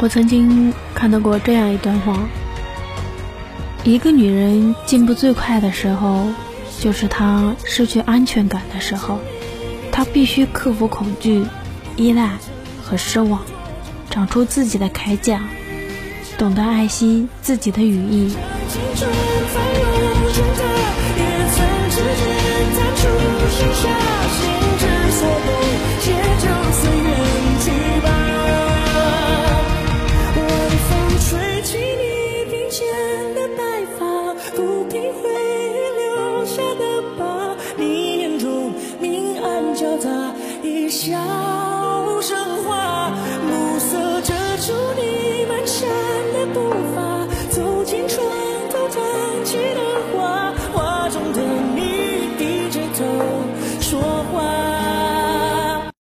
我曾经看到过这样一段话：一个女人进步最快的时候，就是她失去安全感的时候。她必须克服恐惧、依赖和失望，长出自己的铠甲，懂得爱惜自己的羽翼。就打一下。